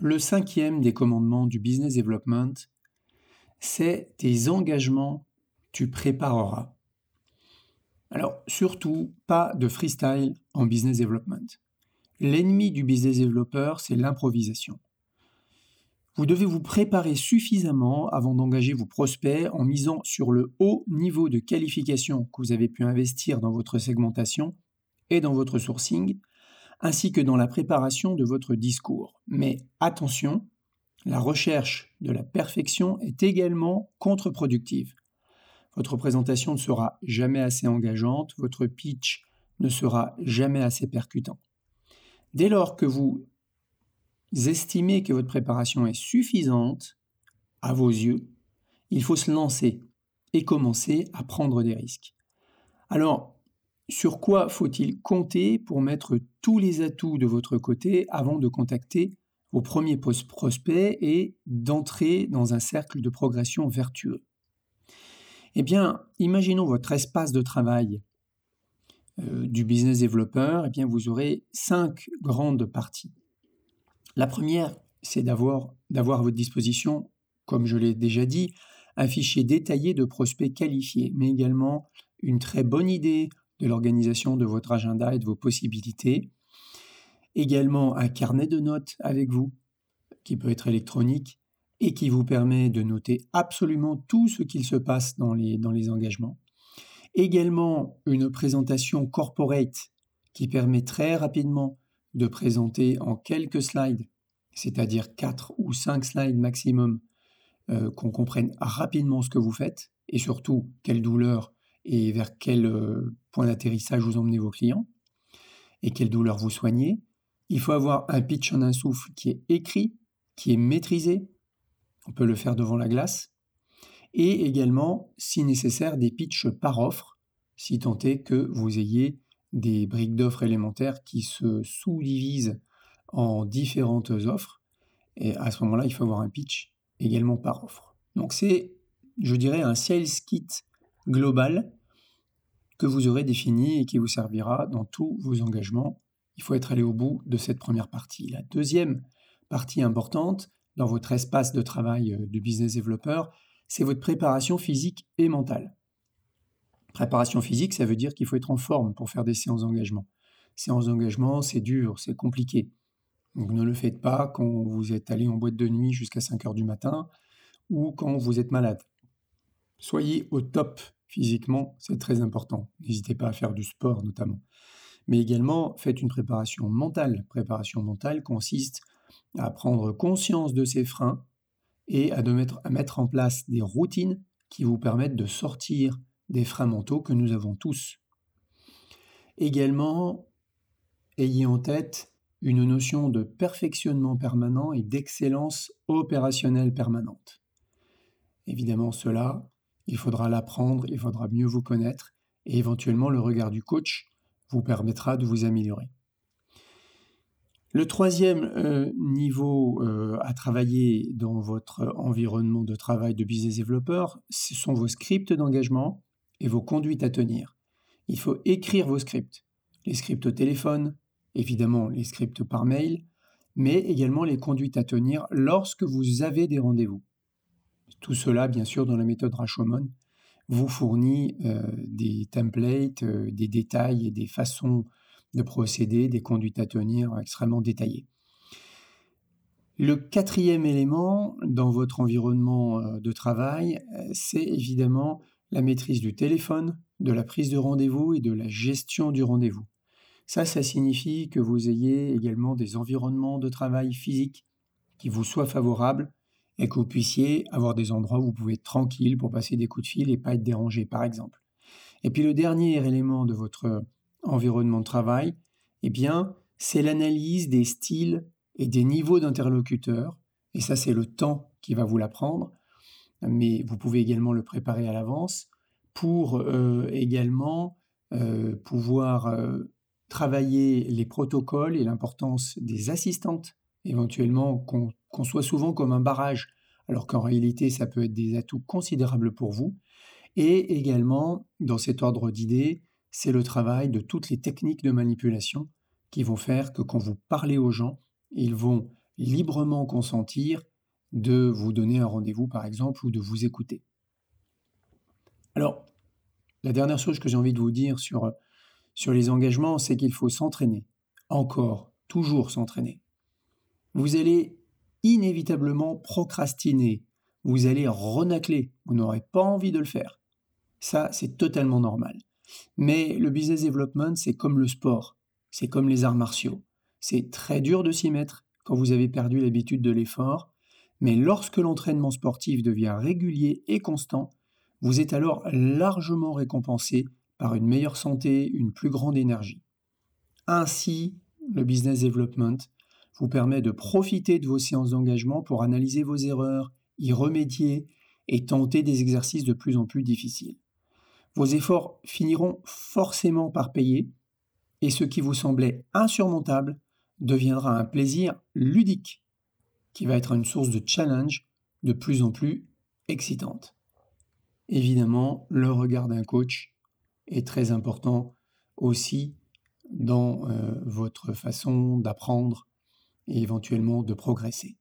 Le cinquième des commandements du business development, c'est tes engagements, tu prépareras. Alors, surtout, pas de freestyle en business development. L'ennemi du business developer, c'est l'improvisation. Vous devez vous préparer suffisamment avant d'engager vos prospects en misant sur le haut niveau de qualification que vous avez pu investir dans votre segmentation et dans votre sourcing, ainsi que dans la préparation de votre discours. Mais attention, la recherche de la perfection est également contre-productive. Votre présentation ne sera jamais assez engageante, votre pitch ne sera jamais assez percutant. Dès lors que vous estimez que votre préparation est suffisante, à vos yeux, il faut se lancer et commencer à prendre des risques. Alors, sur quoi faut-il compter pour mettre tous les atouts de votre côté avant de contacter vos premiers prospects et d'entrer dans un cercle de progression vertueux? Eh bien, imaginons votre espace de travail euh, du business developer, eh bien, vous aurez cinq grandes parties. La première, c'est d'avoir à votre disposition, comme je l'ai déjà dit, un fichier détaillé de prospects qualifiés, mais également une très bonne idée de l'organisation de votre agenda et de vos possibilités. Également un carnet de notes avec vous, qui peut être électronique et qui vous permet de noter absolument tout ce qu'il se passe dans les, dans les engagements. Également une présentation corporate qui permet très rapidement de présenter en quelques slides, c'est-à-dire 4 ou 5 slides maximum, euh, qu'on comprenne rapidement ce que vous faites et surtout quelle douleur et vers quel euh, point d'atterrissage vous emmenez vos clients et quelle douleur vous soignez. Il faut avoir un pitch en un souffle qui est écrit, qui est maîtrisé. On peut le faire devant la glace. Et également, si nécessaire, des pitchs par offre, si tant est que vous ayez des briques d'offres élémentaires qui se sous-divisent en différentes offres. Et à ce moment-là, il faut avoir un pitch également par offre. Donc c'est, je dirais, un sales kit global que vous aurez défini et qui vous servira dans tous vos engagements. Il faut être allé au bout de cette première partie. La deuxième partie importante dans votre espace de travail euh, de business developer, c'est votre préparation physique et mentale. Préparation physique, ça veut dire qu'il faut être en forme pour faire des séances d'engagement. Séances d'engagement, c'est dur, c'est compliqué. Donc ne le faites pas quand vous êtes allé en boîte de nuit jusqu'à 5 heures du matin ou quand vous êtes malade. Soyez au top physiquement, c'est très important. N'hésitez pas à faire du sport notamment. Mais également, faites une préparation mentale. Préparation mentale consiste à prendre conscience de ses freins et à, mettre, à mettre en place des routines qui vous permettent de sortir des freins mentaux que nous avons tous. Également, ayez en tête une notion de perfectionnement permanent et d'excellence opérationnelle permanente. Évidemment, cela, il faudra l'apprendre, il faudra mieux vous connaître, et éventuellement le regard du coach vous permettra de vous améliorer. Le troisième euh, niveau euh, à travailler dans votre environnement de travail de business developer, ce sont vos scripts d'engagement et vos conduites à tenir. Il faut écrire vos scripts. Les scripts au téléphone, évidemment les scripts par mail, mais également les conduites à tenir lorsque vous avez des rendez-vous. Tout cela, bien sûr, dans la méthode Rashomon, vous fournit euh, des templates, euh, des détails et des façons de procéder, des conduites à tenir extrêmement détaillées. Le quatrième élément dans votre environnement euh, de travail, c'est évidemment la maîtrise du téléphone, de la prise de rendez-vous et de la gestion du rendez-vous. Ça, ça signifie que vous ayez également des environnements de travail physiques qui vous soient favorables et que vous puissiez avoir des endroits où vous pouvez être tranquille pour passer des coups de fil et pas être dérangé, par exemple. Et puis le dernier élément de votre environnement de travail, eh bien, c'est l'analyse des styles et des niveaux d'interlocuteurs. Et ça, c'est le temps qui va vous l'apprendre mais vous pouvez également le préparer à l'avance pour euh, également euh, pouvoir euh, travailler les protocoles et l'importance des assistantes, éventuellement qu'on soit souvent comme un barrage, alors qu'en réalité ça peut être des atouts considérables pour vous. Et également, dans cet ordre d'idées, c'est le travail de toutes les techniques de manipulation qui vont faire que quand vous parlez aux gens, ils vont librement consentir de vous donner un rendez-vous, par exemple, ou de vous écouter. Alors, la dernière chose que j'ai envie de vous dire sur, sur les engagements, c'est qu'il faut s'entraîner. Encore, toujours s'entraîner. Vous allez inévitablement procrastiner. Vous allez renacler. Vous n'aurez pas envie de le faire. Ça, c'est totalement normal. Mais le business development, c'est comme le sport. C'est comme les arts martiaux. C'est très dur de s'y mettre quand vous avez perdu l'habitude de l'effort. Mais lorsque l'entraînement sportif devient régulier et constant, vous êtes alors largement récompensé par une meilleure santé, une plus grande énergie. Ainsi, le business development vous permet de profiter de vos séances d'engagement pour analyser vos erreurs, y remédier et tenter des exercices de plus en plus difficiles. Vos efforts finiront forcément par payer et ce qui vous semblait insurmontable deviendra un plaisir ludique qui va être une source de challenge de plus en plus excitante. Évidemment, le regard d'un coach est très important aussi dans euh, votre façon d'apprendre et éventuellement de progresser.